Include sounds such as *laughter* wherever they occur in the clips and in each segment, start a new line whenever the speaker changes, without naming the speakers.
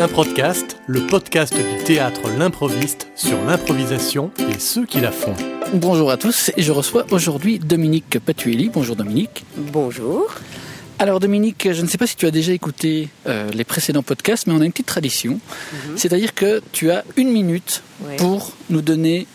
Un podcast, le podcast du théâtre L'improviste sur l'improvisation et ceux qui la font.
Bonjour à tous et je reçois aujourd'hui Dominique Patuelli. Bonjour Dominique.
Bonjour.
Alors Dominique, je ne sais pas si tu as déjà écouté euh, les précédents podcasts, mais on a une petite tradition.
Mhm.
C'est-à-dire que tu as une minute
Ouais.
pour nous donner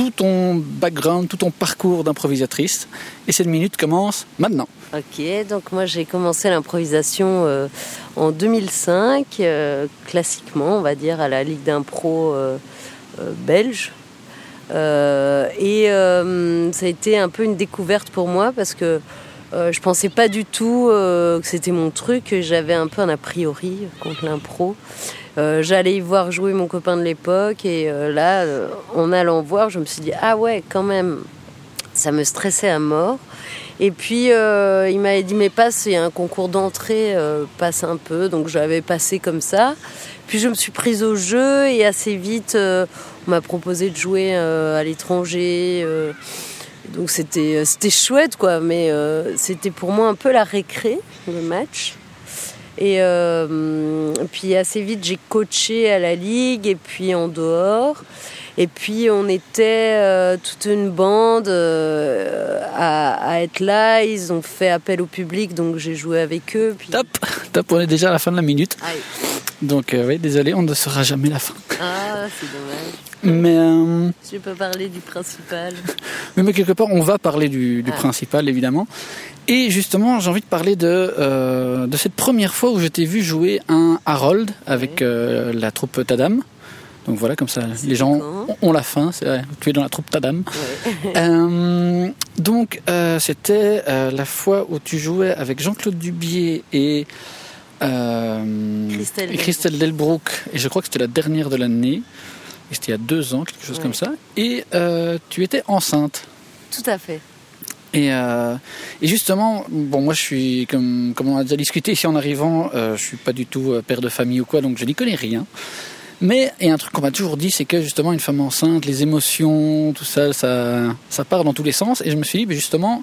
tout ton background, tout ton parcours d'improvisatrice. Et cette minute commence maintenant.
Ok, donc moi j'ai commencé l'improvisation euh, en 2005, euh, classiquement on va dire à la Ligue d'impro euh, belge. Et ça a été un peu une découverte pour moi parce que euh, je pensais pas du tout euh, que c'était mon truc, j'avais un peu un a priori contre l'impro. Euh, J'allais y voir jouer mon copain de l'époque et euh, là, en allant voir, je me suis dit ah ouais quand même, ça me stressait à mort. Et puis il m'avait dit mais passe, a un concours d'entrée, passe un peu. Donc j'avais passé comme ça. Puis je me suis prise au jeu et assez vite on m'a proposé de jouer à l'étranger. Euh, donc c'était c'était chouette quoi, mais euh, c'était pour moi un peu la récré le match. Et euh, puis assez vite j'ai coaché à la ligue et puis en dehors. Et puis on était euh, toute une bande euh, à, à être là. Ils ont fait appel au public, donc j'ai joué avec eux. Puis...
Top, top, on est déjà à la fin de la minute.
Aïe.
Donc euh, oui, désolé, on ne saura jamais la fin.
Ah, c'est dommage.
Mais, euh,
Je peux parler du principal.
mais, mais quelque part, on va parler du, du
Ah.
principal, évidemment. Et justement, j'ai envie de parler de, euh, de cette première fois où je t'ai vu jouer un Harold avec euh, la troupe Tadam. Donc voilà, comme ça, les gens ont, ont la. C'est vrai, tu es dans la troupe Tadam. *laughs* Euh, donc, c'était la fois où tu jouais avec Jean-Claude Dubier et,
Christelle
Christelle Delbrook. Et je crois que c'était la dernière de l'année. Et C'était il y a deux ans, quelque chose
Ouais.
comme ça. Et euh, tu étais enceinte.
Tout à fait.
Et, euh, et justement, bon, moi je suis, comme, comme on a déjà discuté ici en arrivant, euh, je suis pas du tout euh, père de famille ou quoi, donc je n'y connais rien. Mais a un truc qu'on m'a toujours dit, c'est que justement une femme enceinte, les émotions, tout ça, ça, ça part dans tous les sens. Et je me suis dit, mais justement,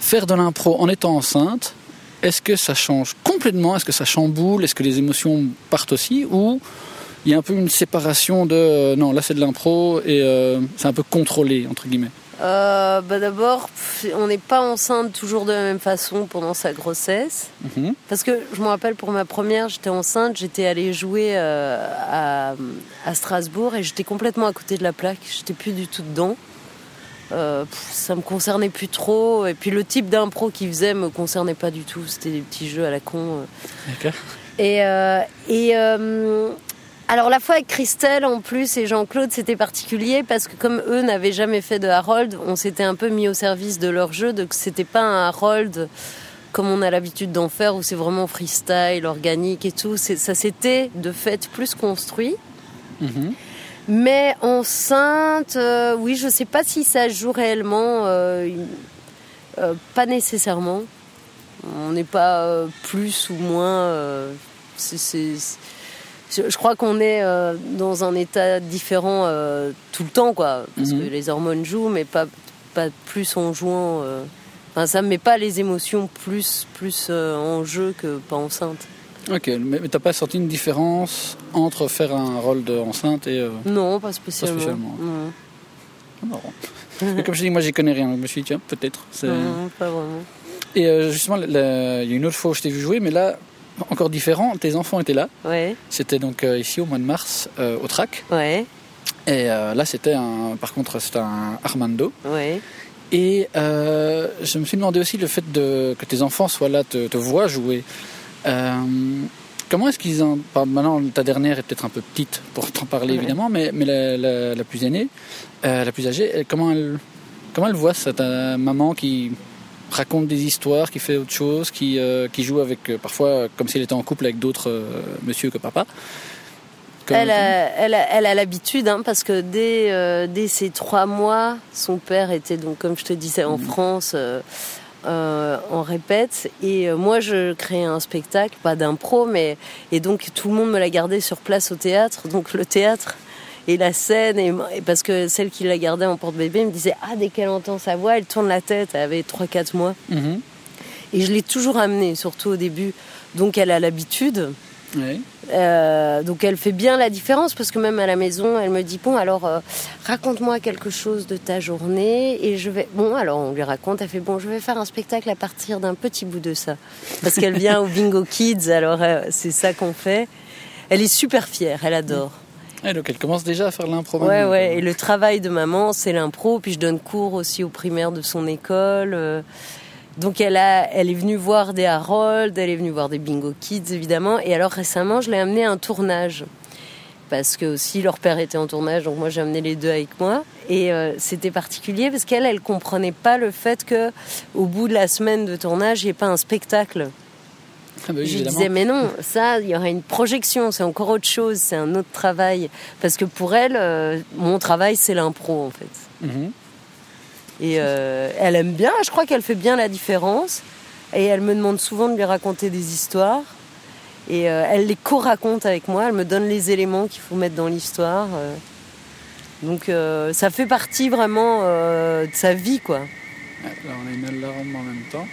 faire de l'impro en étant enceinte, est-ce que ça change complètement? Est-ce que ça chamboule? Est-ce que les émotions partent aussi? Ou il y a un peu une séparation de, euh, non, là c'est de l'impro et euh, c'est un peu contrôlé, entre guillemets.
Euh, bah D'abord, on n'est pas enceinte toujours de la même façon pendant sa grossesse.
Mhm.
Parce que je me rappelle pour ma première, j'étais enceinte, j'étais allée jouer à, à Strasbourg et j'étais complètement à côté de la plaque. J'étais plus du tout dedans. Euh, ça me concernait plus trop. Et puis le type d'impro qu'ils faisaient me concernait pas du tout. C'était des petits jeux à la con.
D'accord.
Et, euh, et euh, alors la fois avec Christelle en plus et Jean-Claude c'était particulier parce que comme eux n'avaient jamais fait de Harold, on s'était un peu mis au service de leur jeu, donc c'était pas un Harold comme on a l'habitude d'en faire où c'est vraiment freestyle, organique et tout. Ça s'était de fait plus construit.
Mhm.
Mais enceinte, euh, oui, je sais pas si ça joue réellement, euh, euh, pas nécessairement. On n'est pas plus ou moins. Je, je crois qu'on est euh, dans un état différent euh, tout le temps, quoi. Parce
Mhm.
que les hormones jouent, mais pas, pas plus en jouant. euh. Enfin, ça me met pas les émotions plus, plus en jeu que pas enceinte.
Ok, mais, mais t'as pas senti une différence entre faire un rôle d'enceinte et.
Non, pas spécialement.
spécialement.
Non.
marrant. Mais comme je dis, moi j'y connais rien, donc je me suis dit, tiens, peut-être.
Non, pas vraiment.
Et justement, il y a une autre fois où je t'ai vu jouer, mais là, encore différent, tes enfants étaient là.
Ouais,
C'était donc euh, ici au mois de mars, euh, au TRAC.
ouais,
Et euh, là, c'était un. Par contre, c'était un Armando.
ouais.
Et je me suis demandé aussi le fait de, que tes enfants soient là, te, te voient jouer. Comment est-ce qu'ils par- Maintenant, ta dernière est peut-être un peu petite pour t'en parler évidemment, mais, mais la, la- la plus aînée, la plus âgée, comment elle, comment elle voit cette euh, maman qui raconte des histoires, qui fait autre chose, qui, euh, qui joue avec, euh, parfois, euh, comme si elle était en couple avec d'autres euh, monsieur que papa
Elle a, elle a, elle a l'habitude, hein, parce que dès, euh, dès ses trois mois, son père était donc, comme je te disais, en France, euh, euh, en répète. Et moi, je créais un spectacle, pas d'impro, mais et donc tout le monde me l'a gardé sur place au théâtre. Donc le théâtre et la scène, et, et parce que celle qui la gardait en porte-bébé me disait ah dès qu'elle entend sa voix, elle tourne la tête. Elle avait 3-4 mois.
Mhm.
Et je l'ai toujours amenée, surtout au début. Donc elle a l'habitude. Euh, donc elle fait bien la différence parce que même à la maison, elle me dit bon alors euh, raconte-moi quelque chose de ta journée et je vais bon alors on lui raconte. Elle fait bon je vais faire un spectacle à partir d'un petit bout de ça parce qu'elle vient au Bingo Kids alors euh, c'est ça qu'on fait. Elle est super fière, elle adore.
Et donc elle commence déjà à faire l'impro.
Ouais ouais et le travail de maman c'est l'impro puis je donne cours aussi aux primaires de son école. Donc elle, a, elle est venue voir des Harold, elle est venue voir des Bingo Kids évidemment. Et alors récemment, je l'ai amenée à un tournage. Parce que aussi leur père était en tournage, donc moi j'ai amené les deux avec moi. Et euh, c'était particulier parce qu'elle, elle comprenait pas le fait que au bout de la semaine de tournage, il n'y ait pas un spectacle. Ah bah je disais mais non, ça, il y aura une projection, c'est encore autre chose, c'est un autre travail. Parce que pour elle, euh, mon travail, c'est l'impro en fait. Mhm. Et euh, elle aime bien, je crois qu'elle fait bien la différence. Et elle me demande souvent de lui raconter des histoires. Et euh, elle les co-raconte avec moi, elle me donne les éléments qu'il faut mettre dans l'histoire. Euh. Donc ça fait partie vraiment de sa vie, quoi.
là, on a une alarme en même temps.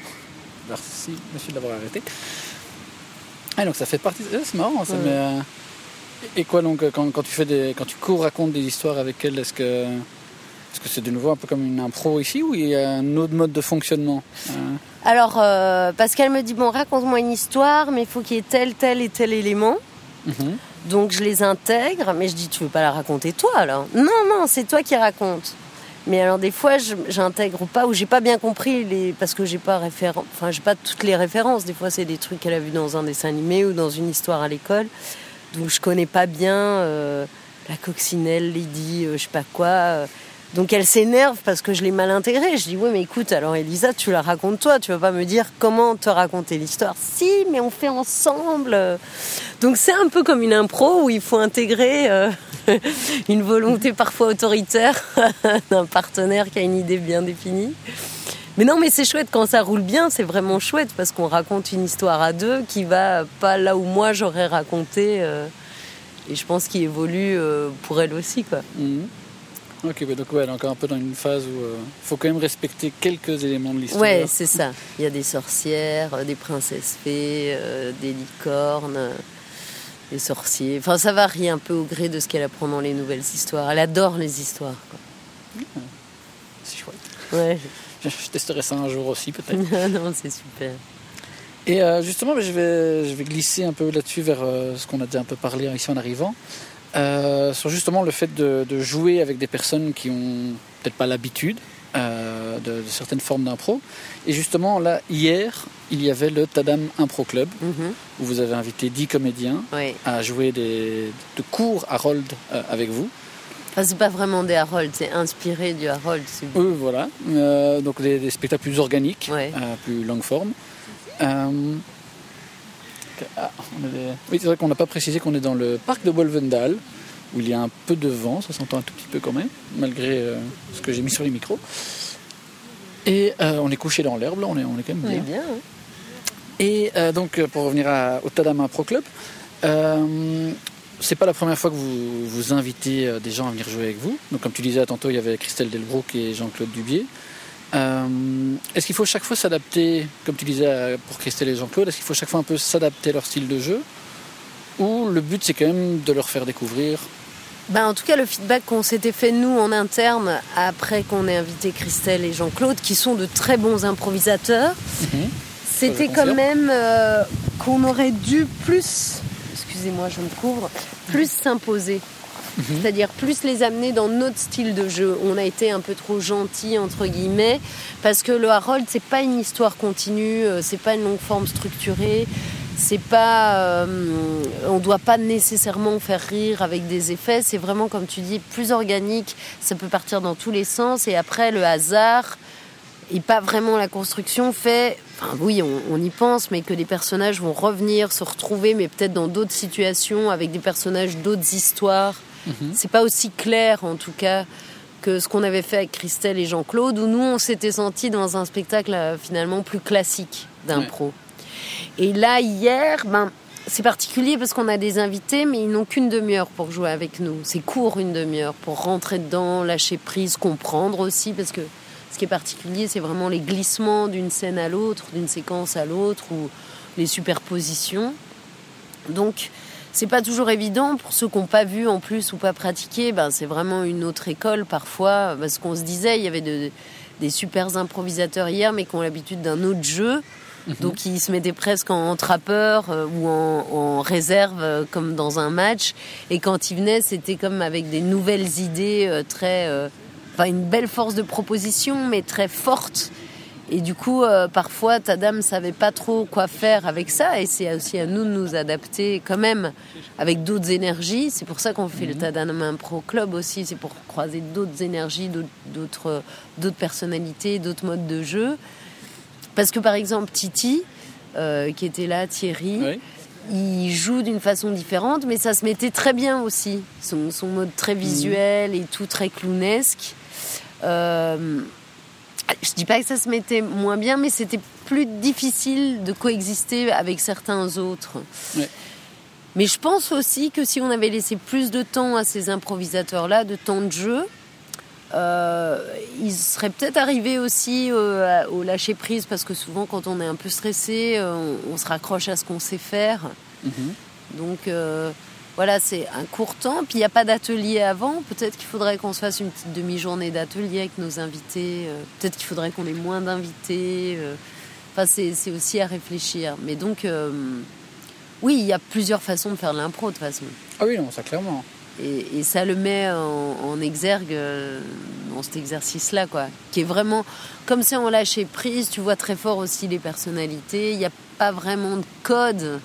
Merci, monsieur, d'avoir arrêté. Ah, donc ça fait partie. c'est marrant, ça. Et quoi donc quand, quand, tu fais des, quand tu co-racontes des histoires avec elle, est-ce que est-ce que c'est de nouveau un peu comme une impro ici ou il y a un autre mode de fonctionnement euh?
Alors, euh, parce qu'elle me dit, bon, raconte-moi une histoire, mais il faut qu'il y ait tel, tel et tel élément. Mhm. Donc je les intègre, mais je dis, tu veux pas la raconter toi alors? Non, non, c'est toi qui racontes. Mais alors des fois, j'intègre pas ou j'ai pas bien compris les parce que j'ai pas référent, enfin j'ai pas toutes les références. Des fois, c'est des trucs qu'elle a vu dans un dessin animé ou dans une histoire à l'école, donc je connais pas bien euh, la coccinelle, Lady, je sais pas quoi. Donc elle s'énerve parce que je l'ai mal intégré. Je dis oui mais écoute alors Elisa tu la racontes toi, tu vas pas me dire comment te raconter l'histoire. Si mais on fait ensemble. Donc c'est un peu comme une impro où il faut intégrer euh, *laughs* une volonté parfois autoritaire *laughs* d'un partenaire qui a une idée bien définie. Mais non mais c'est chouette quand ça roule bien, c'est vraiment chouette parce qu'on raconte une histoire à deux qui va pas là où moi j'aurais raconté euh, et je pense qu'il évolue euh, pour elle aussi quoi. Mmh.
Ok, donc ouais, encore un peu dans une phase où il euh, faut quand même respecter quelques éléments de l'histoire.
Ouais, c'est ça. Il y a des sorcières, euh, des princesses fées, euh, des licornes, des sorciers. Enfin, ça varie un peu au gré de ce qu'elle apprend dans les nouvelles histoires. Elle adore les histoires.
Ah, c'est chouette.
Ouais. *laughs*
Je, testerai ça un jour aussi, peut-être. *laughs*
non, c'est super.
Et justement, je vais, je vais glisser un peu là-dessus vers ce qu'on a déjà un peu parlé ici en arrivant. Euh, sur justement le fait de, jouer avec des personnes qui ont peut-être pas l'habitude euh, de, certaines formes d'impro. Et justement, là, hier, il y avait le Tadam Impro Club, mhm. où vous avez invité 10 comédiens à jouer des, de cours Harold euh, avec vous.
Enfin, c'est pas vraiment des Harold, c'est inspiré du Harold.
Oui, voilà. donc des, spectacles plus organiques, plus longue forme. Ah, oui, c'est vrai qu'on n'a pas précisé qu'on est dans le parc de Bolvendal, où il y a un peu de vent, ça s'entend un tout petit peu quand même, malgré euh, ce que j'ai mis sur les micros. Et euh, on est couché dans l'herbe, là, on est, on est quand même
bien. Hein.
Et euh, donc, pour revenir à, au Tadama Pro Club, c'est pas la première fois que vous, vous invitez des gens à venir jouer avec vous. Donc, comme tu disais tantôt, il y avait Christelle Delbrook et Jean-Claude Dubier. Euh, est-ce qu'il faut chaque fois s'adapter, comme tu disais pour Christelle et Jean-Claude, est-ce qu'il faut chaque fois un peu s'adapter à leur style de jeu Ou le but c'est quand même de leur faire découvrir
ben, en tout cas, le feedback qu'on s'était fait nous en interne après qu'on ait invité Christelle et Jean-Claude, qui sont de très bons improvisateurs, mhm. c'était quand même euh, qu'on aurait dû plus, excusez-moi, je me couvre, plus s'imposer. Mhm. c'est-à-dire plus les amener dans notre style de jeu. On a été un peu trop gentil entre guillemets parce que le Harold c'est pas une histoire continue, euh, c'est pas une longue forme structurée. C'est pas, euh, on doit pas nécessairement faire rire avec des effets. C'est vraiment, comme tu dis, plus organique. Ça peut partir dans tous les sens. Et après, le hasard, et pas vraiment la construction fait, enfin oui, on, on, y pense, mais que les personnages vont revenir, se retrouver, mais peut-être dans d'autres situations, avec des personnages d'autres histoires. Mhm. C'est pas aussi clair en tout cas que ce qu'on avait fait avec Christelle et Jean-Claude, où nous on s'était senti dans un spectacle euh, finalement plus classique d'impro. Et là hier, ben c'est particulier parce qu'on a des invités, mais ils n'ont qu'une demi-heure pour jouer avec nous. C'est court une demi-heure pour rentrer dedans, lâcher prise, comprendre aussi, parce que ce qui est particulier, c'est vraiment les glissements d'une scène à l'autre, d'une séquence à l'autre, ou les superpositions. Donc, c'est pas toujours évident pour ceux qui n'ont pas vu en plus ou pas pratiqué. Ben, c'est vraiment une autre école parfois. Parce qu'on se disait, il y avait des super improvisateurs hier, mais qui ont l'habitude d'un autre jeu. Mhm. Donc ils se mettaient presque en, trappeur euh, ou en, réserve euh, comme dans un match. Et quand ils venaient, c'était comme avec des nouvelles idées euh, très, enfin une belle force de proposition, mais très forte. Et du coup, parfois, ta dame savait pas trop quoi faire avec ça, et c'est aussi à nous de nous adapter quand même avec d'autres énergies. C'est pour ça qu'on fait le mhm. Tadam Pro Club aussi, c'est pour croiser d'autres énergies, d'autres, personnalités, d'autres modes de jeu. Parce que par exemple, Titi, euh, qui était là, Thierry, il joue d'une façon différente, mais ça se mettait très bien aussi. Son, mode très mhm. visuel et tout très clownesque. Euh, je dis pas que ça se mettait moins bien, mais c'était plus difficile de coexister avec certains autres. Mais je pense aussi que si on avait laissé plus de temps à ces improvisateurs-là, de temps de jeu, euh, il serait peut-être arrivé aussi euh, au lâcher prise parce que souvent quand on est un peu stressé, euh, on, se raccroche à ce qu'on sait faire. Mhm. Donc voilà, c'est un court temps. Puis il n'y a pas d'atelier avant. Peut-être qu'il faudrait qu'on se fasse une petite demi-journée d'atelier avec nos invités. Peut-être qu'il faudrait qu'on ait moins d'invités. Enfin, c'est aussi à réfléchir. Mais donc, oui, il y a plusieurs façons de faire de l'impro de toute façon.
Ah oui, non, ça clairement.
Et, ça le met en, exergue euh, dans cet exercice-là, quoi. Qui est vraiment, comme c'est en lâcher prise, tu vois très fort aussi les personnalités. Il n'y a pas vraiment de code.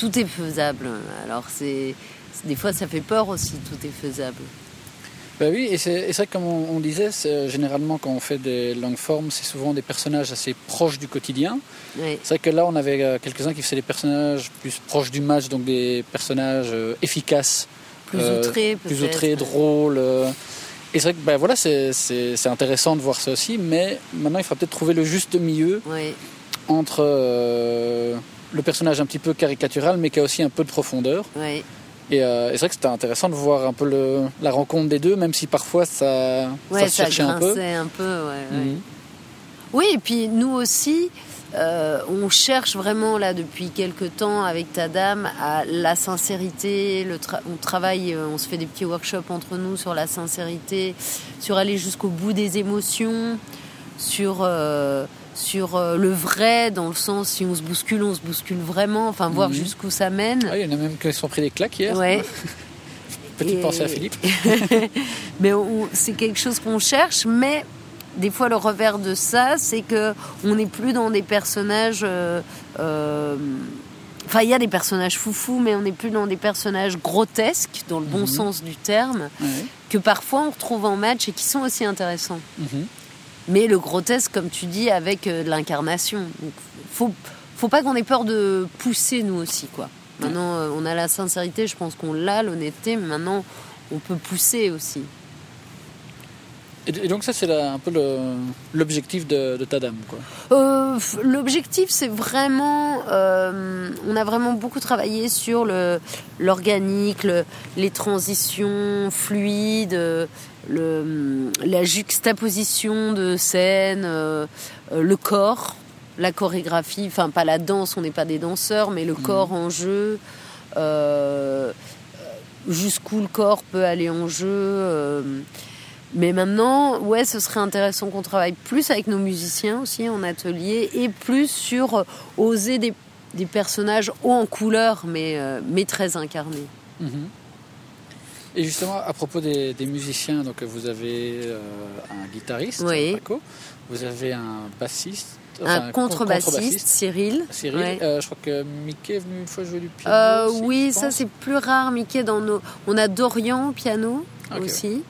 Tout est faisable. Alors c'est, des fois, ça fait peur aussi. Tout est faisable.
Ben oui, et c'est vrai que comme on, disait, généralement quand on fait des longues formes, c'est souvent des personnages assez proches du quotidien. C'est vrai que là, on avait euh, quelques-uns qui faisaient des personnages plus proches du match, donc des personnages euh, efficaces
plus euh,
plus outré, drôle. Euh. Et c'est vrai que ben, voilà, c'est intéressant de voir ça aussi, mais maintenant il faudra peut-être trouver le juste milieu entre euh, le personnage un petit peu caricatural, mais qui a aussi un peu de profondeur. Et, c'est vrai que c'était intéressant de voir un peu le, la rencontre des deux, même si parfois ça,
ça se cherchait un peu. un peu mhm. Oui, et puis nous aussi, euh, on cherche vraiment là depuis quelques temps avec ta dame à la sincérité. Le on travaille, euh, on se fait des petits workshops entre nous sur la sincérité, sur aller jusqu'au bout des émotions, sur euh, sur le vrai dans le sens si on se bouscule, on se bouscule vraiment. Enfin voir mhm. jusqu'où ça mène.
Ah, il y en a même qui sont pris des claques hier. Ouais. *laughs* Petite pensée à Philippe. *laughs*
mais c'est quelque chose qu'on cherche, mais des fois le revers de ça, c'est que on n'est plus dans des personnages. Euh, euh, enfin, il y a des personnages foufous, mais on n'est plus dans des personnages grotesques, dans le bon mhm. sens du terme, que parfois on retrouve en match et qui sont aussi intéressants. Mhm. Mais le grotesque, comme tu dis, avec euh, l'incarnation. faut, faut pas qu'on ait peur de pousser nous aussi, quoi. Maintenant, on a la sincérité, je pense qu'on l'a, l'honnêteté, mais maintenant, on peut pousser aussi.
Et donc ça, c'est un peu l'objectif de, ta dame, quoi.
Euh, l'objectif, c'est vraiment, euh, on a vraiment beaucoup travaillé sur l'organique, les transitions fluides, le, la juxtaposition de scène, euh, le corps, la chorégraphie. Enfin, pas la danse, on n'est pas des danseurs, mais le mmh. corps en jeu. Jusqu'où le corps peut aller en jeu mais maintenant, ouais, ce serait intéressant qu'on travaille plus avec nos musiciens aussi en atelier et plus sur euh, oser des, des, personnages hauts en couleur, mais, euh, mais très incarnés. Mhm.
Et justement, à propos des, des musiciens, donc vous avez euh, un guitariste, Paco, vous avez un bassiste,
un contrebassiste, Cyril.
Cyril, je crois que Mickey est venu une fois jouer du piano.
oui, ça c'est plus rare. Mickey dans nos, on a Dorian au piano aussi.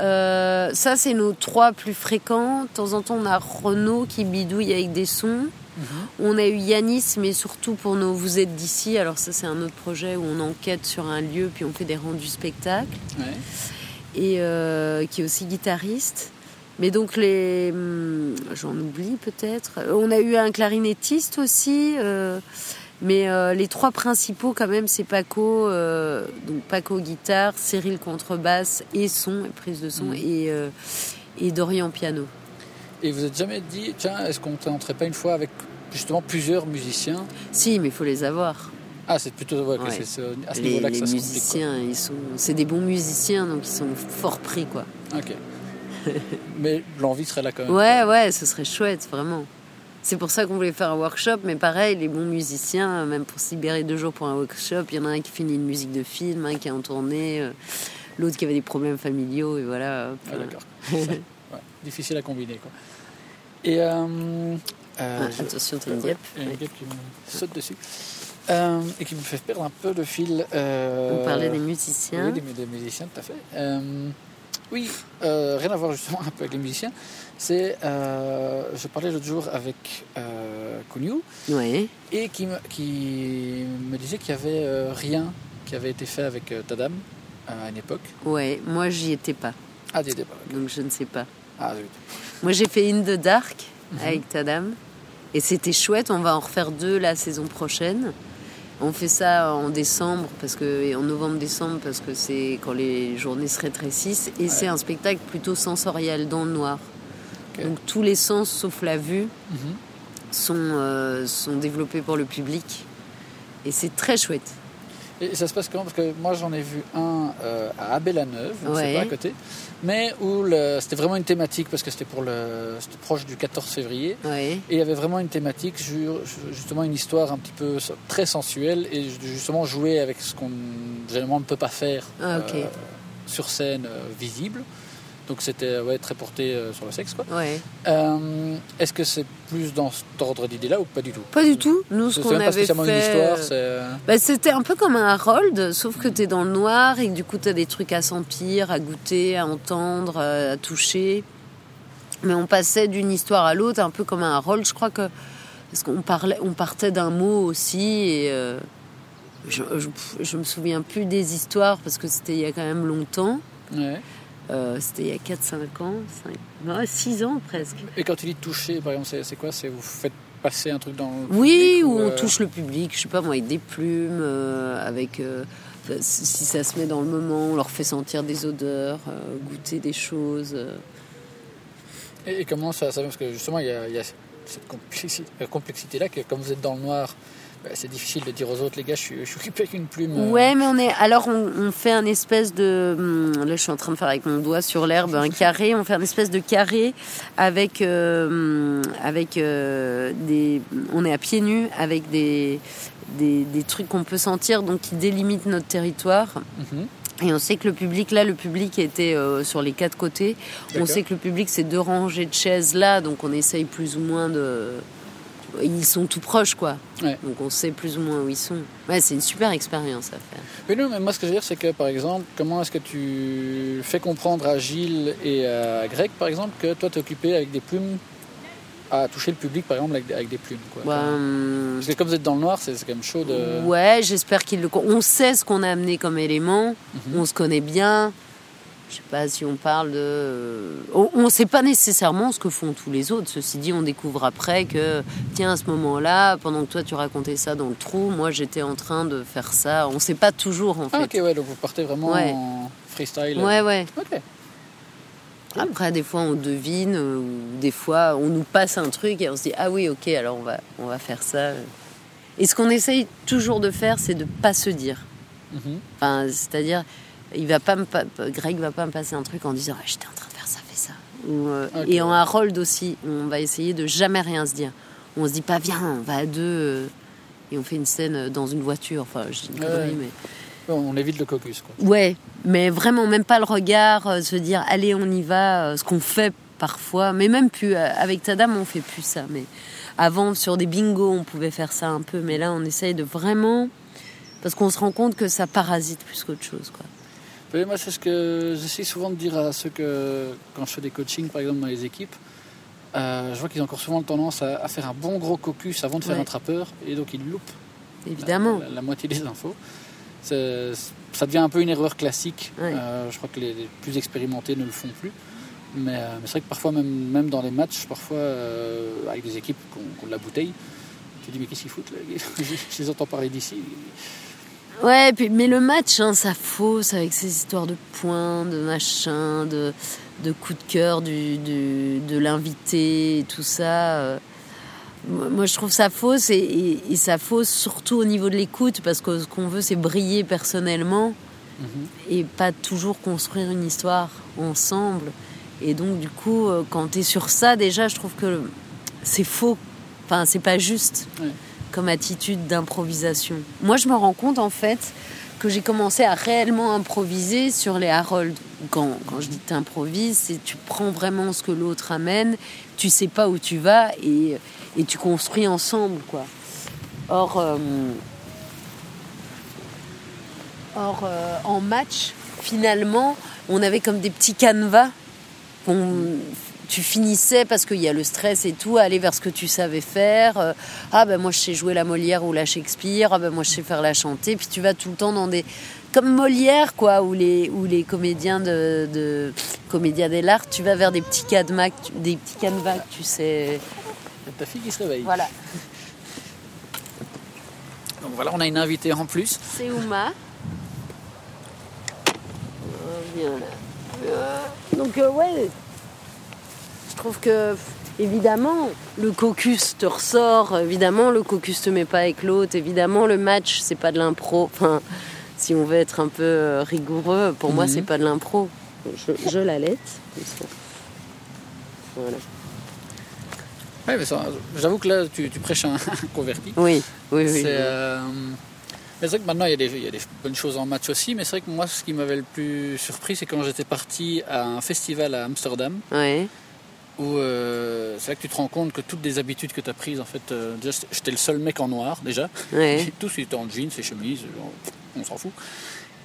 Euh, ça, c'est nos trois plus fréquents. De temps en temps, on a Renault qui bidouille avec des sons. Mhm. On a eu Yanis, mais surtout pour nos Vous êtes d'ici. Alors, ça, c'est un autre projet où on enquête sur un lieu, puis on fait des rendus spectacles. Et euh, qui est aussi guitariste. Mais donc, les. Hmm, j'en oublie peut-être. On a eu un clarinettiste aussi. Euh, mais euh, les trois principaux, quand même, c'est Paco, euh, donc Paco guitare, Cyril contrebasse et son, et prise de son, mm. et, euh, et Dorian piano.
Et vous êtes jamais dit, tiens, est-ce qu'on ne tenterait pas une fois avec justement plusieurs musiciens?
Si, mais il faut les avoir.
Ah, c'est plutôt ouais,
Ouais.
c'est ce- à ce
les
niveau-là que
les
ça se complique.
musiciens, ils sont, c'est des bons musiciens, donc ils sont fort pris, quoi.
Ok. Mais l'envie serait là quand même.
Ouais, ouais, ce serait chouette, vraiment. C'est pour ça qu'on voulait faire un workshop, mais pareil, les bons musiciens, même pour se libérer deux jours pour un workshop, il y en a un qui finit une musique de film, un qui est en tournée, euh, l'autre qui avait des problèmes familiaux, et voilà.
Ah,
euh,
d'accord. *laughs* Ouais, Difficile à combiner quoi. Et euh, euh,
ah, attention, t'as une
Ouais,
guêpe.
il y a une guêpe qui me saute dessus. Euh, et qui me fait perdre un peu le fil. euh,
On parlait des
Oui,
musiciens.
des, des musiciens, tout à fait. Euh, oui, euh, rien à voir justement un *laughs* peu avec les musiciens. C'est, euh, je parlais l'autre jour avec euh, et qui me, qui me disait qu'il y avait euh, rien qui avait été fait avec euh, Tadam à une époque.
Ouais, moi j'y étais pas,
Ah, des débats.
donc je ne sais pas.
Ah, zut. *laughs*
Moi j'ai fait In the Dark
Mhm.
avec Tadam et c'était chouette. On va en refaire deux la saison prochaine. On fait ça en décembre parce que et en novembre-décembre parce que c'est quand les journées se rétrécissent et c'est un spectacle plutôt sensoriel dans le noir. Donc tous les sens sauf la vue
Mhm.
sont euh, sont développés pour le public et c'est très chouette.
Et ça se passe comment? Parce que moi j'en ai vu un euh, à Abbé-la-Neuve, c'est pas à côté, mais où le- c'était vraiment une thématique parce que c'était pour le, c'était proche du 14 février.
Ouais.
Et il y avait vraiment une thématique, ju- justement une histoire un petit peu très sensuelle et justement jouer avec ce qu'on généralement ne peut pas faire
Ah,
euh, sur scène euh, visible. Donc c'était ouais, très porté euh, sur le sexe. Quoi.
Ouais.
Euh, Est-ce que c'est plus dans cet ordre d'idée-là ou pas du tout?
Pas du tout. Nous ce qu'on
pas
avait
spécialement
fait.
une histoire,
euh, Bah, c'était un peu comme un Harold, sauf que tu es dans le noir et que du coup tu as des trucs à sentir, à goûter, à entendre, à toucher. Mais on passait d'une histoire à l'autre, un peu comme un Harold. Je crois que parce qu'on parlait, on partait d'un mot aussi et euh, je, je, je me souviens plus des histoires parce que c'était il y a quand même longtemps.
ouais.
Euh, c'était il y a 4-5 ans, 6 ans presque.
Et quand tu dis toucher, par exemple, c'est- quoi? C'est vous faites passer un truc dans le
Oui,
ou,
on
euh,
touche le public, je sais pas moi, avec des plumes, euh, avec si ça se met dans le moment, on leur fait sentir des odeurs, euh, goûter des choses. euh.
Et, et comment ça, ça Parce que justement, il y a, il y a cette complexi- complexité-là que comme vous êtes dans le noir, bah, c'est difficile de dire aux autres, les gars, je suis, je suis occupé avec une plume. euh,
Ouais, mais on est. Alors on, on fait un espèce de. hum, Là, je suis en train de faire avec mon doigt sur l'herbe un carré. On fait un espèce de carré avec euh, hum, avec euh, des. On est à pieds nus avec des des, des trucs qu'on peut sentir, donc qui délimitent notre territoire.
mhm.
Et on sait que le public, là, le public était euh, sur les quatre côtés. On sait que le public, c'est deux rangées de chaises là, donc on essaye plus ou moins de. Ils sont tout proches, quoi.
Ouais.
Donc on sait plus ou moins où ils sont. Ouais, c'est une super expérience à faire.
Mais non, mais moi, ce que je veux dire, c'est que, par exemple, comment est-ce que tu fais comprendre à Gilles et à Greg, par exemple, que toi, tu es occupé avec des plumes à toucher le public, par exemple, avec, des- avec des plumes quoi.
Bah, hum,
Parce que comme vous êtes dans le noir, c'est c'est quand même chaud de...
Ouais, j'espère qu'ils le. On sait ce qu'on a amené comme élément.
Mhm.
On se connaît bien. Je sais pas si on parle de. On ne sait pas nécessairement ce que font tous les autres. Ceci dit, on découvre après que, tiens, à ce moment-là, pendant que toi tu racontais ça dans le trou, moi j'étais en train de faire ça. On sait pas toujours en fait.
Ah, ok, ouais, donc vous partez vraiment
Ouais.
en freestyle.
Ouais, ouais.
Ok.
Après, des fois, on devine, euh, ou des fois, on nous passe un truc et on se dit ah oui, ok, alors on va, on va faire ça. Et ce qu'on essaye toujours de faire, c'est de pas se dire.
Mhm.
Enfin, c'est-à-dire, il va pas me pa- Greg va pas me passer un truc en disant Ah, j'étais en train de faire ça, fais ça. Ou, euh. Et en Harold aussi, on va essayer de jamais rien se dire. On se dit pas viens, on va à deux euh, et on fait une scène dans une voiture. Enfin, une
Ouais.
mais
On évite le caucus, quoi.
ouais, mais vraiment même pas le regard, euh, se dire allez on y va, euh, ce qu'on fait parfois, mais même plus euh, avec ta dame on fait plus ça. Mais avant sur des bingos on pouvait faire ça un peu, mais là on essaye de vraiment parce qu'on se rend compte que ça parasite plus qu'autre chose quoi.
Oui, moi, c'est ce que j'essaie souvent de dire à ceux que, quand je fais des coachings, par exemple, dans les équipes, euh, je vois qu'ils ont encore souvent tendance à, à faire un bon gros caucus avant de faire
Ouais.
un trappeur, et donc ils loupent la-
Évidemment.
la, la moitié des infos. Ça devient un peu une erreur classique.
Ouais.
Euh, je crois que les, les plus expérimentés ne le font plus. Mais, euh, mais c'est vrai que parfois, même, même dans les matchs, parfois, avec des équipes qui ont, qui ont de la bouteille, tu te dis, mais qu'est-ce qu'ils foutent là? *laughs* Je les entends parler d'ici.
Ouais, puis, mais le match, hein, ça fausse avec ces histoires de points, de machin, de, de coups de cœur du, du- de l'invité et tout ça. euh. moi, je trouve ça fausse et, ça fausse surtout au niveau de l'écoute parce que ce qu'on veut, c'est briller personnellement mhm. et pas toujours construire une histoire ensemble. Et donc, du coup, euh, quand tu es sur ça, déjà, je trouve que c'est faux. Enfin, c'est pas juste attitude d'improvisation. Moi, je me rends compte, en fait, que j'ai commencé à réellement improviser sur les Harold. Quand, quand je dis t'improvises, c'est tu prends vraiment ce que l'autre amène, tu sais pas où tu vas et, et tu construis ensemble, quoi. Or, euh, or euh, en match, finalement, on avait comme des petits canevas tu finissais parce qu'il y a le stress et tout, à aller vers ce que tu savais faire. Euh, ah ben moi je sais jouer la Molière ou la Shakespeare. Ah ben moi je sais faire la chanter. Puis tu vas tout le temps dans des comme Molière quoi, ou les ou les comédiens de, de comédiens de l'art. Tu vas vers des petits canevas, des petits canevas, tu sais.
Ta fille qui se réveille.
Voilà.
Donc voilà, on a une invitée en plus.
C'est Ouma. Oh, Donc euh, ouais, je trouve que évidemment le caucus te ressort, évidemment le caucus te met pas avec l'autre, évidemment le match c'est pas de l'impro. Enfin, si on veut être un peu euh, rigoureux, pour moi c'est mhm. pas de l'impro. Je, je l'allaite.
Voilà. Ouais, j'avoue que là tu, prêches un, *laughs* converti.
Oui, oui, oui.
Euh, c'est vrai que maintenant il y, a des, il y, a des, bonnes choses en match aussi, mais c'est vrai que moi ce qui m'avait le plus surpris c'est quand j'étais parti à un festival à Amsterdam.
Oui
où euh, c'est là que tu te rends compte que toutes les habitudes que tu as prises, en fait, euh, j'étais le seul mec en noir déjà.
Ouais.
Tous ils étaient en jeans et chemises, on, s'en fout.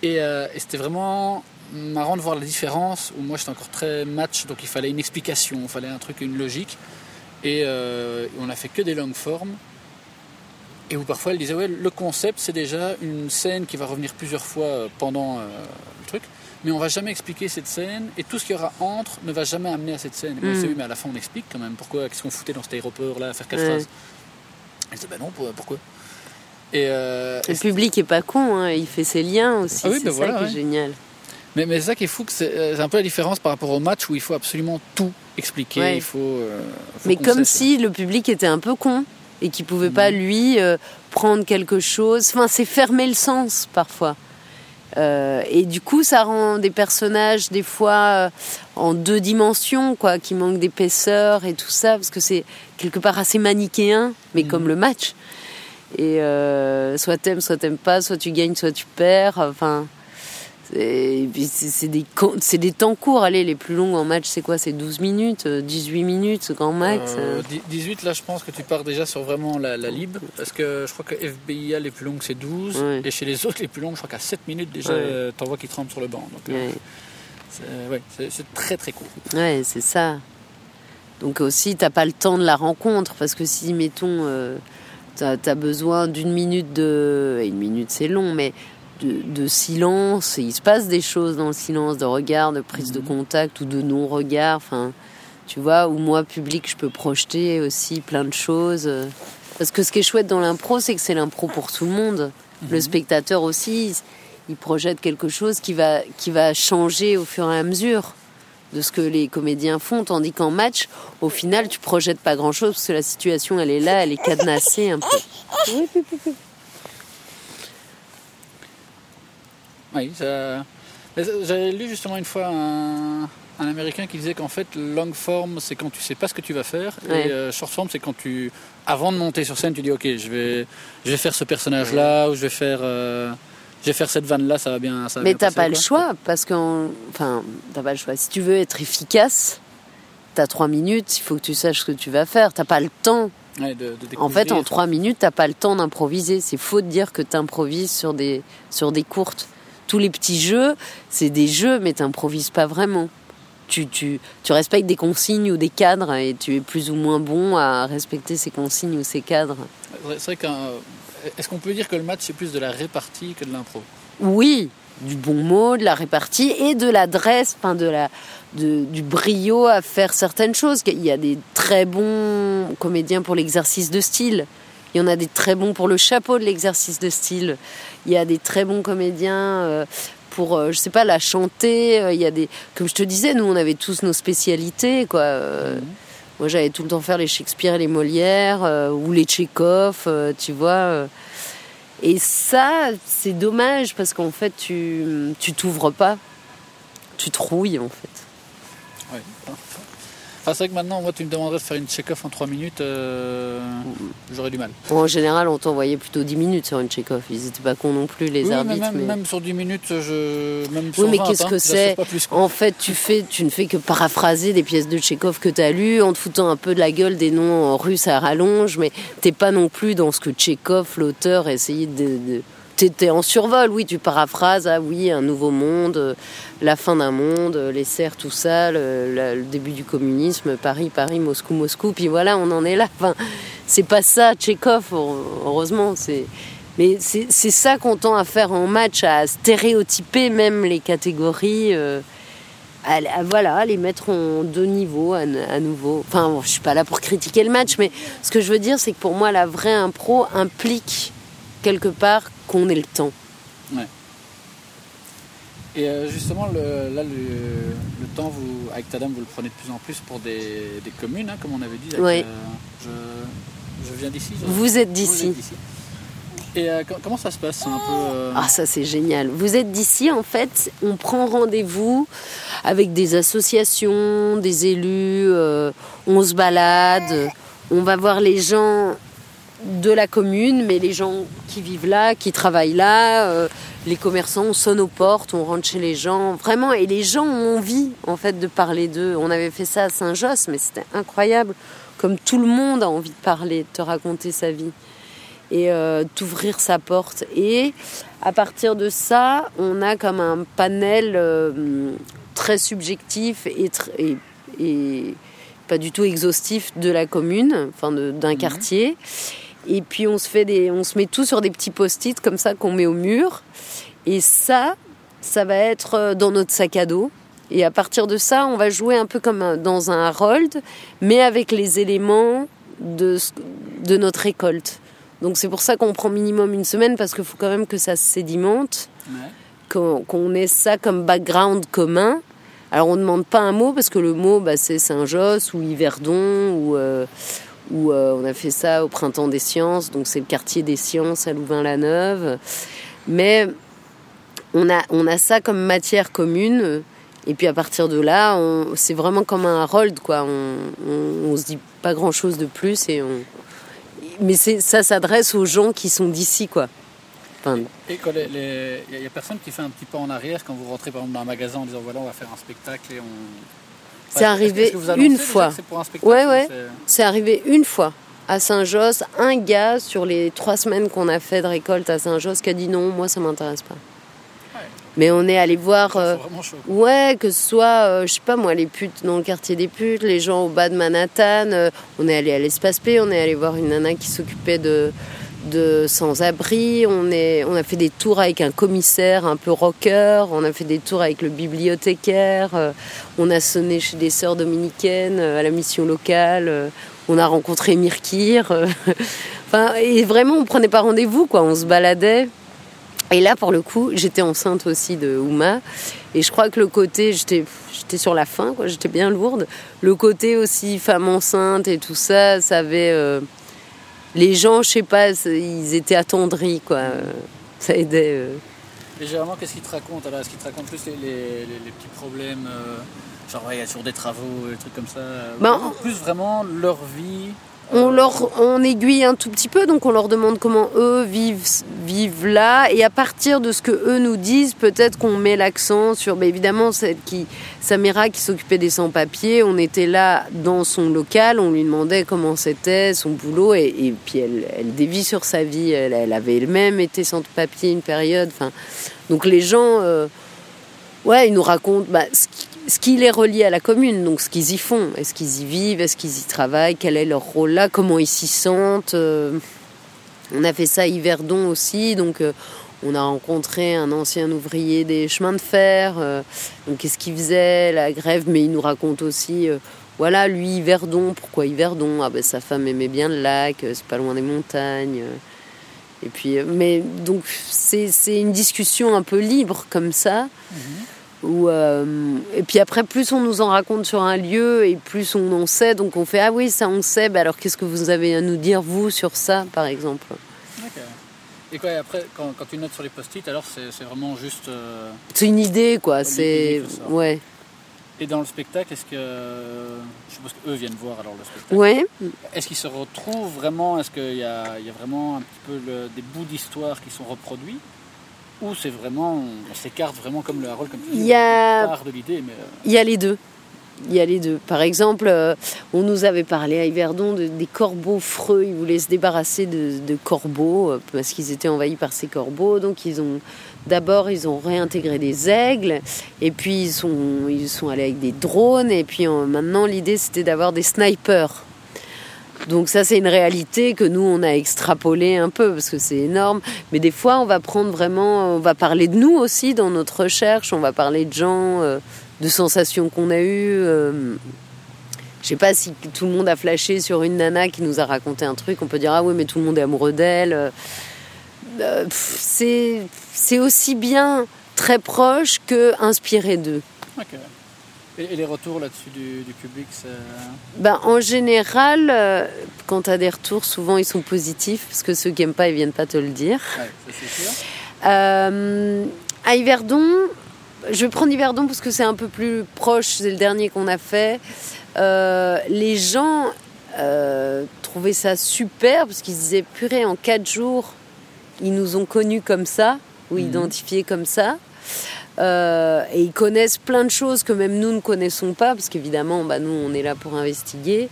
Euh, et, c'était vraiment marrant de voir la différence où moi j'étais encore très match, donc il fallait une explication, il fallait un truc, une logique. Et on a fait que des longues formes. Et où parfois elle disait, ouais, le concept c'est déjà une scène qui va revenir plusieurs fois pendant le truc mais on va jamais expliquer cette scène et tout ce qu'il y aura entre ne va jamais amener à cette scène. Et moi, mm. mais à la fin on explique quand même pourquoi, qu'est-ce qu'on foutait dans cet aéroport là à faire quatre phrases. Elle dit ben non, pourquoi?
Et euh, Le public est pas con, hein, il fait ses liens aussi, ah c'est ben ça qui est génial.
Mais, mais c'est ça qui est fou, euh, c'est un peu la différence par rapport au match où il faut absolument tout expliquer. Il faut, euh,
mais comme si le public était un peu con et qu'il pouvait pas mm. lui prendre quelque chose. Enfin, c'est fermer le sens parfois. Euh, et du coup, ça rend des personnages des fois euh, en deux dimensions, quoi, qui manquent d'épaisseur et tout ça, parce que c'est quelque part assez manichéen, mais comme mhm. le match. Et euh, soit t'aimes, soit t'aimes pas, soit tu gagnes, soit tu perds. Enfin, c'est des, des temps courts. Allez, les plus longs en match, c'est quoi? C'est 12 minutes, 18 euh, minutes, grand max
18, euh, là, je pense que tu pars déjà sur vraiment la, la lib. Parce que je crois que FBIA, les plus longues, c'est 12. Et chez les autres, les plus longues, je crois qu'à 7 minutes déjà, ouais. t'en vois qui tremblent sur le banc. c'est très très court.
Ouais, c'est ça. Donc aussi, t'as pas le temps de la rencontre. Parce que si, mettons, t'as as besoin d'une minute de. Une minute, c'est long, mais de, silence, il se passe des choses dans le silence, de regard, de prise de mhm. contact ou de non-regard, enfin, tu vois, ou moi, public, je peux projeter aussi plein de choses. Parce que ce qui est chouette dans l'impro, c'est que c'est l'impro pour tout le monde. Le mhm. spectateur aussi, il projette quelque chose qui va, qui va changer au fur et à mesure de ce que les comédiens font, tandis qu'en match, au final, tu projettes pas grand-chose parce que la situation, elle est là, elle est cadenassée un peu. *laughs*
Oui, j'avais lu justement une fois un, américain qui disait qu'en fait, long form, c'est quand tu sais pas ce que tu vas faire, et euh, short form, c'est quand tu, avant de monter sur scène, tu dis ok, je vais, je vais faire ce personnage-là, ou je vais faire. Euh, je vais faire cette vanne là, ça va bien. Ça
Mais t'as pas le choix parce que, enfin, t'as pas le choix. Si tu veux être efficace, t'as trois minutes, il faut que tu saches ce que tu vas faire. T'as pas le temps. en fait, en trois minutes, t'as pas le temps d'improviser. C'est faux de dire que t'improvises sur des sur des courtes tous les petits jeux, c'est des jeux, mais tu n'improvises pas vraiment. Tu, tu, tu, respectes des consignes ou des cadres et tu es plus ou moins bon à respecter ces consignes ou ces cadres.
C'est vrai qu'un. Est-ce qu'on peut dire que le match c'est plus de la répartie que de l'impro?
Oui, du bon mot, de la répartie et de l'adresse, enfin de la, de, du brio à faire certaines choses. Il y a des très bons comédiens pour l'exercice de style. Il y en a des très bons pour le chapeau de l'exercice de style. Il y a des très bons comédiens euh, pour, euh, je sais pas, la chanter. Euh, il y a des, comme je te disais, nous on avait tous nos spécialités, quoi. Mhm. Moi, j'allais tout le temps faire les Shakespeare et les Molières ou les Tchekhov, tu vois. Et ça, c'est dommage parce qu'en fait, tu tu t'ouvres pas, tu te rouilles en fait.
Ouais. Enfin, c'est vrai que maintenant, moi, tu me demanderais de faire une check-off en 3 minutes, euh, j'aurais du mal.
En général, on t'envoyait plutôt 10 minutes sur une Tchekhov. Ils étaient pas cons non plus, les
Oui, mais
arbitres.
même,
mais-
même sur 10 minutes, je... même sur
Oui, mais
20,
qu'est-ce
hein,
que c'est. En fait, tu, fais, tu ne fais que paraphraser des pièces de Tchekhov que tu as lues en te foutant un peu de la gueule des noms en russe à rallonge, mais t'es pas non plus dans ce que Tchekhov, l'auteur, a essayé de. de... T'es en survol, oui, tu paraphrases, ah oui, un nouveau monde, euh, la fin d'un monde, euh, les serfs, tout ça, le, la- le début du communisme, Paris, Paris, Moscou, Moscou, puis voilà, on en est là. Enfin, c'est pas ça, Tchekhov, heureusement, c'est. Mais c'est ça qu'on tend à faire en match, à stéréotyper même les catégories, euh, à, voilà, les mettre en deux niveaux à, à nouveau. Enfin, bon, je suis pas là pour critiquer le match, mais ce que je veux dire, c'est que pour moi, la vraie impro implique quelque part qu'on ait le temps.
Et euh, justement, le, là, le, le temps, vous, avec ta dame, vous le prenez de plus en plus pour des, des communes, hein, comme on avait dit. avec,
Ouais.
euh, je, je viens d'ici.
Vous êtes d'ici.
Et euh, co- comment ça se passe un peu. euh,
Ah, ça c'est génial. Vous êtes d'ici, en fait, on prend rendez-vous avec des associations, des élus, on se balade, on va voir les gens de la commune, mais les gens qui vivent là, qui travaillent là, euh, les commerçants, on sonne aux portes, on rentre chez les gens, vraiment, et les gens ont envie, en fait, de parler d'eux. On avait fait ça à Saint-Josse, mais c'était incroyable, comme tout le monde a envie de parler, de te raconter sa vie et euh, t'ouvrir sa porte. Et à partir de ça, on a comme un panel euh, très subjectif et, tr- et, et pas du tout exhaustif de la commune, enfin d'un quartier. Et puis on se fait des, on se met tout sur des petits post-it comme ça qu'on met au mur. Et ça, ça va être euh, dans notre sac à dos. Et à partir de ça, on va jouer un peu comme dans un Harold, mais avec les éléments de, de notre récolte. Donc c'est pour ça qu'on prend minimum une semaine parce qu'il faut quand même que ça se sédimente,
ouais.
qu'on qu'on ait ça comme background commun. Alors on ne demande pas un mot parce que le mot bah, c'est Saint-Josse ou Yverdon ou, euh, ou euh, on a fait ça au printemps des sciences, donc c'est le quartier des sciences à Louvain-la-Neuve. Mais on a, on a ça comme matière commune. Et puis à partir de là, c'est vraiment comme un Harold, quoi. On, on, se dit pas grand chose de plus et on. Mais ça s'adresse aux gens qui sont d'ici, quoi.
Et il y, y a personne qui fait un petit pas en arrière quand vous rentrez par exemple dans un magasin en disant voilà, on va faire un spectacle et on.
C'est arrivé
vous
une fois.
c'est
Ouais,
ou
ouais.
c'est-
arrivé une fois à Saint-Josse, un gars sur les trois semaines qu'on a fait de récolte à Saint-Josse qui a dit non, moi ça m'intéresse pas.
Ouais.
Mais on est allé voir. euh. Ouais, que ce soit, euh, je sais pas moi, les putes dans le quartier des putes, les gens au bas de Manhattan. euh, on est allé à l'espace P, on est allé voir une nana qui s'occupait de, de sans-abri. On, on a fait des tours avec un commissaire un peu rocker. On a fait des tours avec le bibliothécaire. euh, on a sonné chez des sœurs dominicaines euh, à la mission locale. euh, on a rencontré Mirkir. *laughs* enfin, et vraiment, on prenait pas rendez-vous, quoi. On se baladait. Et là, pour le coup, j'étais enceinte aussi de Ouma. Et je crois que le côté, j'étais, sur la fin, j'étais bien lourde. Le côté aussi femme enceinte et tout ça, ça avait. Euh, les gens, je sais pas, ils étaient attendris, quoi. Euh, Ça aidait. euh.
Et généralement, qu'est-ce qu'ils te racontent alors? Est-ce qu'ils te racontent plus les, les- les- les petits problèmes euh, Genre, ouais, il y a toujours des travaux, des trucs comme ça? Euh,
Ben,
ou Plus vraiment leur vie
On leur, on aiguille un tout petit peu, donc on leur demande comment eux vivent, vivent là, et à partir de ce que eux nous disent, peut-être qu'on met l'accent sur, bah, évidemment, celle qui, Samira qui s'occupait des sans-papiers, on était là dans son local, on lui demandait comment c'était, son boulot, et, et puis elle, dévie sur sa vie, elle, avait elle-même été sans-papier une période, enfin, donc les gens, euh, ouais, ils nous racontent bah, ce qui, ce qui les relie à la commune, donc ce qu'ils y font. Est-ce qu'ils y vivent? Est-ce qu'ils y travaillent? Quel est leur rôle là? Comment ils s'y sentent? Euh, On a fait ça à Yverdon aussi, donc euh, on a rencontré un ancien ouvrier des chemins de fer. euh, donc qu'est-ce qu'il faisait? La grève, mais il nous raconte aussi. voilà, lui, Yverdon, pourquoi Yverdon? Ah ben sa femme aimait bien le lac, c'est pas loin des montagnes. Et puis, mais donc c'est c'est une discussion un peu libre comme ça. Euh, et puis après, plus on nous en raconte sur un lieu et plus on en sait, donc on fait ah oui ça on sait. Bah alors qu'est-ce que vous avez à nous dire vous sur ça par exemple?
Et quoi après quand, quand, tu notes sur les post-it alors c'est vraiment juste. Euh,
c'est une idée quoi. C'est ouais.
Et dans le spectacle, est-ce que. Je suppose qu'eux viennent voir alors le spectacle.
Ouais.
Est-ce qu'ils se retrouvent vraiment? Est-ce qu'il y a vraiment un petit peu des bouts d'histoire qui sont reproduits? Ou c'est vraiment. On s'écarte vraiment comme le Harold, comme tu dis,
il y a...
part de l'idée mais... Euh,
il y a les deux. Il y a les deux. Par exemple, euh, on nous avait parlé à Yverdon de, des corbeaux freux. Ils voulaient se débarrasser de, de corbeaux euh, parce qu'ils étaient envahis par ces corbeaux. Donc ils ont D'abord, ils ont réintégré des aigles, et puis ils sont, ils sont allés avec des drones, et puis euh, maintenant l'idée c'était d'avoir des snipers. Donc ça c'est une réalité que nous on a extrapolé un peu parce que c'est énorme. Mais des fois on va prendre vraiment, on va parler de nous aussi dans notre recherche, on va parler de gens, euh, de sensations qu'on a eues. Euh, je sais pas si tout le monde a flashé sur une nana qui nous a raconté un truc, on peut dire ah oui mais tout le monde est amoureux d'elle. Euh, c'est aussi bien très proche que inspiré d'eux.
Et, les retours là-dessus du, public
ben, En général, euh, quand tu as des retours, souvent ils sont positifs, parce que ceux qui n'aiment pas, ils viennent pas te le dire. Euh, à Yverdon, je vais prendre Yverdon parce que c'est un peu plus proche, c'est le dernier qu'on a fait. les gens trouvaient ça super, parce qu'ils disaient, purée, en 4 jours, ils nous ont connus comme ça, ou mhm. identifiés comme ça. Euh, et ils connaissent plein de choses que même nous ne connaissons pas, parce qu'évidemment, bah, nous, on est là pour investiguer.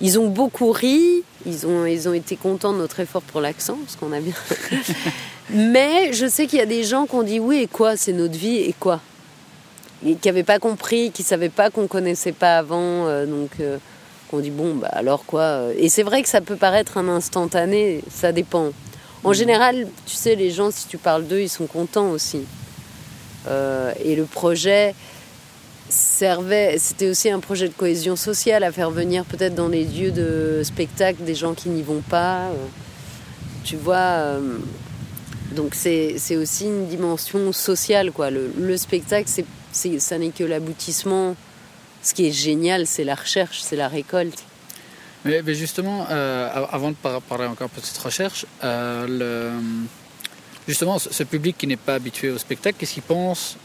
Ils ont beaucoup ri, ils ont, ils ont été contents de notre effort pour l'accent, parce qu'on a bien. *laughs* Mais je sais qu'il y a des gens qui ont dit oui, et quoi C'est notre vie, et quoi? Et Qui n'avaient pas compris, qui ne savaient pas qu'on ne connaissait pas avant, euh, donc. Euh, qu'on dit bon, bah alors quoi Et c'est vrai que ça peut paraître un instantané, ça dépend. En général, tu sais, les gens, si tu parles d'eux, ils sont contents aussi. Euh, et le projet servait, c'était aussi un projet de cohésion sociale, à faire venir peut-être dans les lieux de spectacle des gens qui n'y vont pas. Euh, tu vois, euh, donc c'est aussi une dimension sociale, quoi. Le, le spectacle, c'est, ça n'est que l'aboutissement. Ce qui est génial, c'est la recherche, c'est la récolte.
Mais, justement, avant de parler encore de cette recherche, le, justement, ce public qui n'est pas habitué au spectacle, qu'est-ce qu'il pense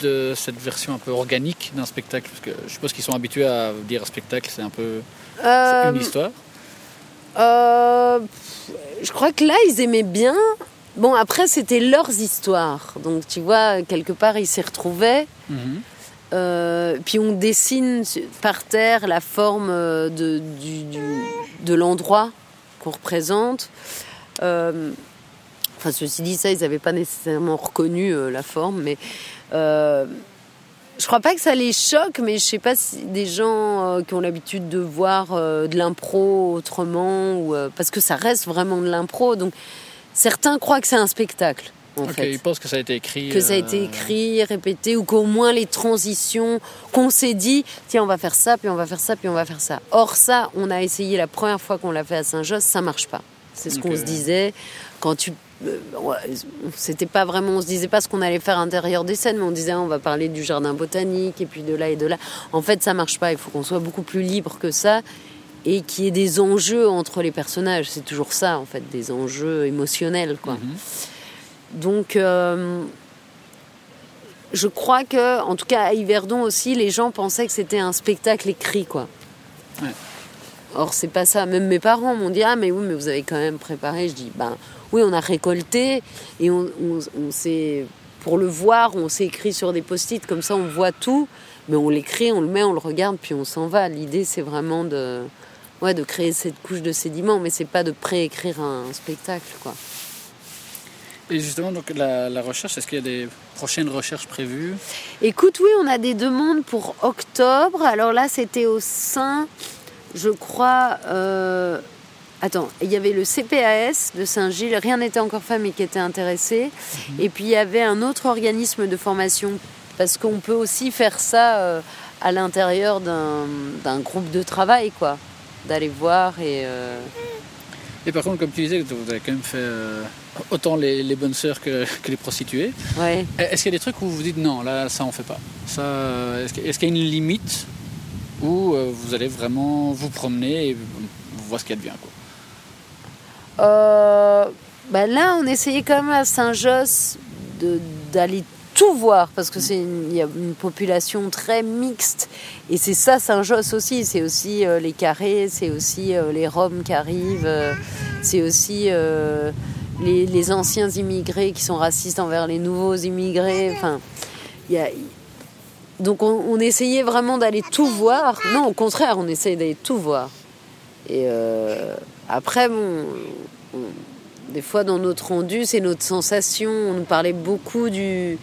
de cette version un peu organique d'un spectacle? Parce que je suppose qu'ils sont habitués à dire spectacle, c'est un peu une euh, histoire.
je crois que là, ils aimaient bien. Bon, après, c'était leurs histoires. Donc, tu vois, quelque part, ils s'y retrouvaient. Mhm. Euh, puis on dessine par terre la forme euh, de, de l'endroit qu'on représente. Euh, enfin, ceci dit, ça, ils n'avaient pas nécessairement reconnu la forme, mais je crois pas que ça les choque, mais je sais pas si des gens qui ont l'habitude de voir de l'impro autrement, ou, parce que ça reste vraiment de l'impro, donc certains croient que c'est un spectacle.
Ils pensent que ça a été écrit.
Que ça a été euh, écrit, répété, ou qu'au moins les transitions, qu'on s'est dit, tiens, on va faire ça, puis on va faire ça, puis on va faire ça. Or, ça, on a essayé la première fois qu'on l'a fait à Saint-Josse, ça marche pas. C'est ce qu'on se disait. Quand tu. Euh, c'était pas vraiment. On se disait pas ce qu'on allait faire à l'intérieur des scènes, mais on disait, on va parler du jardin botanique, et puis de là et de là. En fait, ça marche pas. Il faut qu'on soit beaucoup plus libre que ça et qu'il y ait des enjeux entre les personnages. C'est toujours ça, en fait, des enjeux émotionnels, quoi. Mhm. Donc, euh, je crois que, en tout cas à Yverdon aussi, les gens pensaient que c'était un spectacle écrit, quoi. Or, c'est pas ça. Même mes parents m'ont dit Ah, mais oui, mais vous avez quand même préparé. Je dis Ben oui, on a récolté et on, on, s'est. Pour le voir, on s'est écrit sur des post-it, comme ça on voit tout, mais on l'écrit, on le met, on le regarde, puis on s'en va. L'idée, c'est vraiment de, ouais, de créer cette couche de sédiments, mais c'est pas de préécrire un spectacle, quoi.
Et justement, donc la, recherche, est-ce qu'il y a des prochaines recherches prévues?
Écoute, oui, on a des demandes pour octobre. Alors là, c'était au sein, je crois. Euh, attends, il y avait le CPAS de Saint-Gilles, rien n'était encore fait, mais qui était intéressé. Mhm. Et puis il y avait un autre organisme de formation, parce qu'on peut aussi faire ça euh, à l'intérieur d'un groupe de travail, quoi. D'aller voir et. Euh,
Et par contre, comme tu disais, vous avez quand même fait euh, autant les, les bonnes sœurs que, que les prostituées.
Ouais.
Est-ce qu'il y a des trucs où vous vous dites non, là, ça on fait pas? Ça, Est-ce qu'il y a une limite où vous allez vraiment vous promener et voir ce qu'il y a de bien quoi?
Euh, bah là, on essayait quand même à Saint-Josse d'aller tout voir parce que c'est une- y a une population très mixte et c'est ça Saint-Josse aussi. C'est aussi euh, les carrés, c'est aussi euh, les Roms qui arrivent, c'est aussi les, anciens immigrés qui sont racistes envers les nouveaux immigrés. Enfin, il y a, donc on, essayait vraiment d'aller tout voir. Non, au contraire, on essayait d'aller tout voir. Et après, bon, on- des fois dans notre rendu, c'est notre sensation. On nous parlait beaucoup du,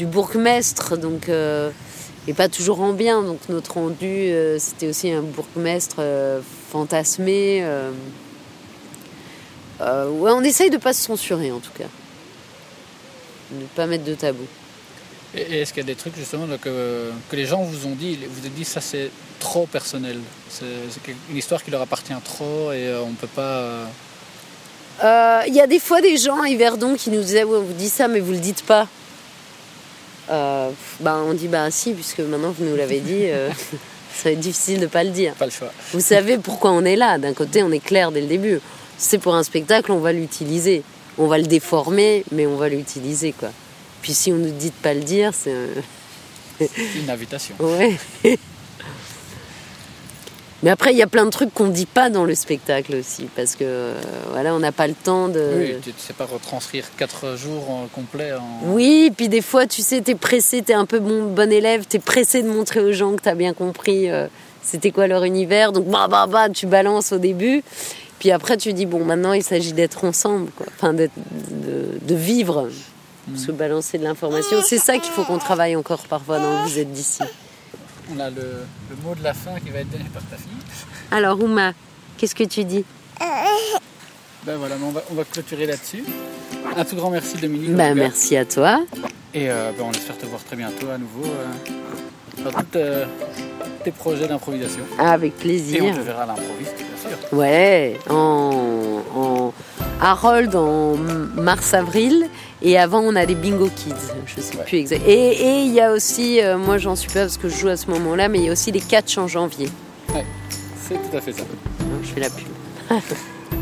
bourgmestre, donc euh, et pas toujours en bien. Donc notre rendu, euh, c'était aussi un bourgmestre euh, fantasmé. ouais, on essaye de pas se censurer en tout cas, de pas mettre de tabou.
Et, et est-ce qu'il y a des trucs justement là, que, que les gens vous ont dit, vous avez dit ça c'est trop personnel, c'est une histoire qui leur appartient trop et euh, on peut pas... euh,
Euh, Il y a des fois des gens à Yverdon qui nous disaient ouais, on vous dit ça mais vous le dites pas. Euh, bah, on dit bah si puisque maintenant vous nous l'avez dit, euh, *laughs* ça va être difficile de pas le dire.
pas le choix.
Vous savez pourquoi on est là. D'un côté on est clair dès le début. C'est pour un spectacle, on va l'utiliser. On va le déformer mais on va l'utiliser quoi. Puis si on nous dit de pas le dire, c'est euh,
Une invitation. *laughs*
ouais. Mais après, il y a plein de trucs qu'on dit pas dans le spectacle aussi, parce que euh, voilà, on n'a pas le temps de.
Oui, tu ne sais pas retranscrire 4 jours en complet en...
Oui, puis des fois, tu sais, t'es pressé, t'es un peu bon, bon élève, t'es pressé de montrer aux gens que t'as bien compris euh, c'était quoi leur univers. Donc, bah, bah, bah, tu balances au début. Puis après, tu dis, bon, maintenant, il s'agit d'être ensemble, quoi. Enfin, de, de vivre. Parce que balancer de l'information, c'est ça qu'il faut qu'on travaille encore parfois dans Vous êtes d'ici.
On a le, le mot de la fin qui va être donné par ta fille.
Alors, Ouma, qu'est-ce que tu dis?
Ben voilà, on va, on va clôturer là-dessus. Un tout grand merci Dominique. en
Ben, merci à toi.
Et euh, ben, on espère te voir très bientôt à nouveau euh, dans tous euh, tes projets d'improvisation.
Avec
Et on
plaisir.
te verra à l'improviste, bien sûr.
Ouais, en, en Harold en mars-avril. Et avant, on a les Bingo Kids. Je sais
Ouais.
plus exact. Et il y a aussi, euh, moi j'en suis pas parce que je joue à ce moment-là, mais il y a aussi les catchs en janvier.
C'est tout à fait ça.
Je fais la pub. *laughs*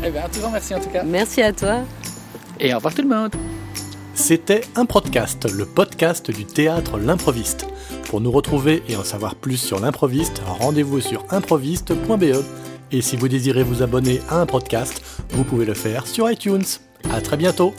Eh tout grand merci en tout cas.
Merci à toi.
Et au revoir tout le monde.
C'était un podcast, le podcast du théâtre L'improviste. Pour nous retrouver et en savoir plus sur l'improviste, rendez-vous sur improviste.be. Et si vous désirez vous abonner à un podcast, vous pouvez le faire sur iTunes. À très bientôt!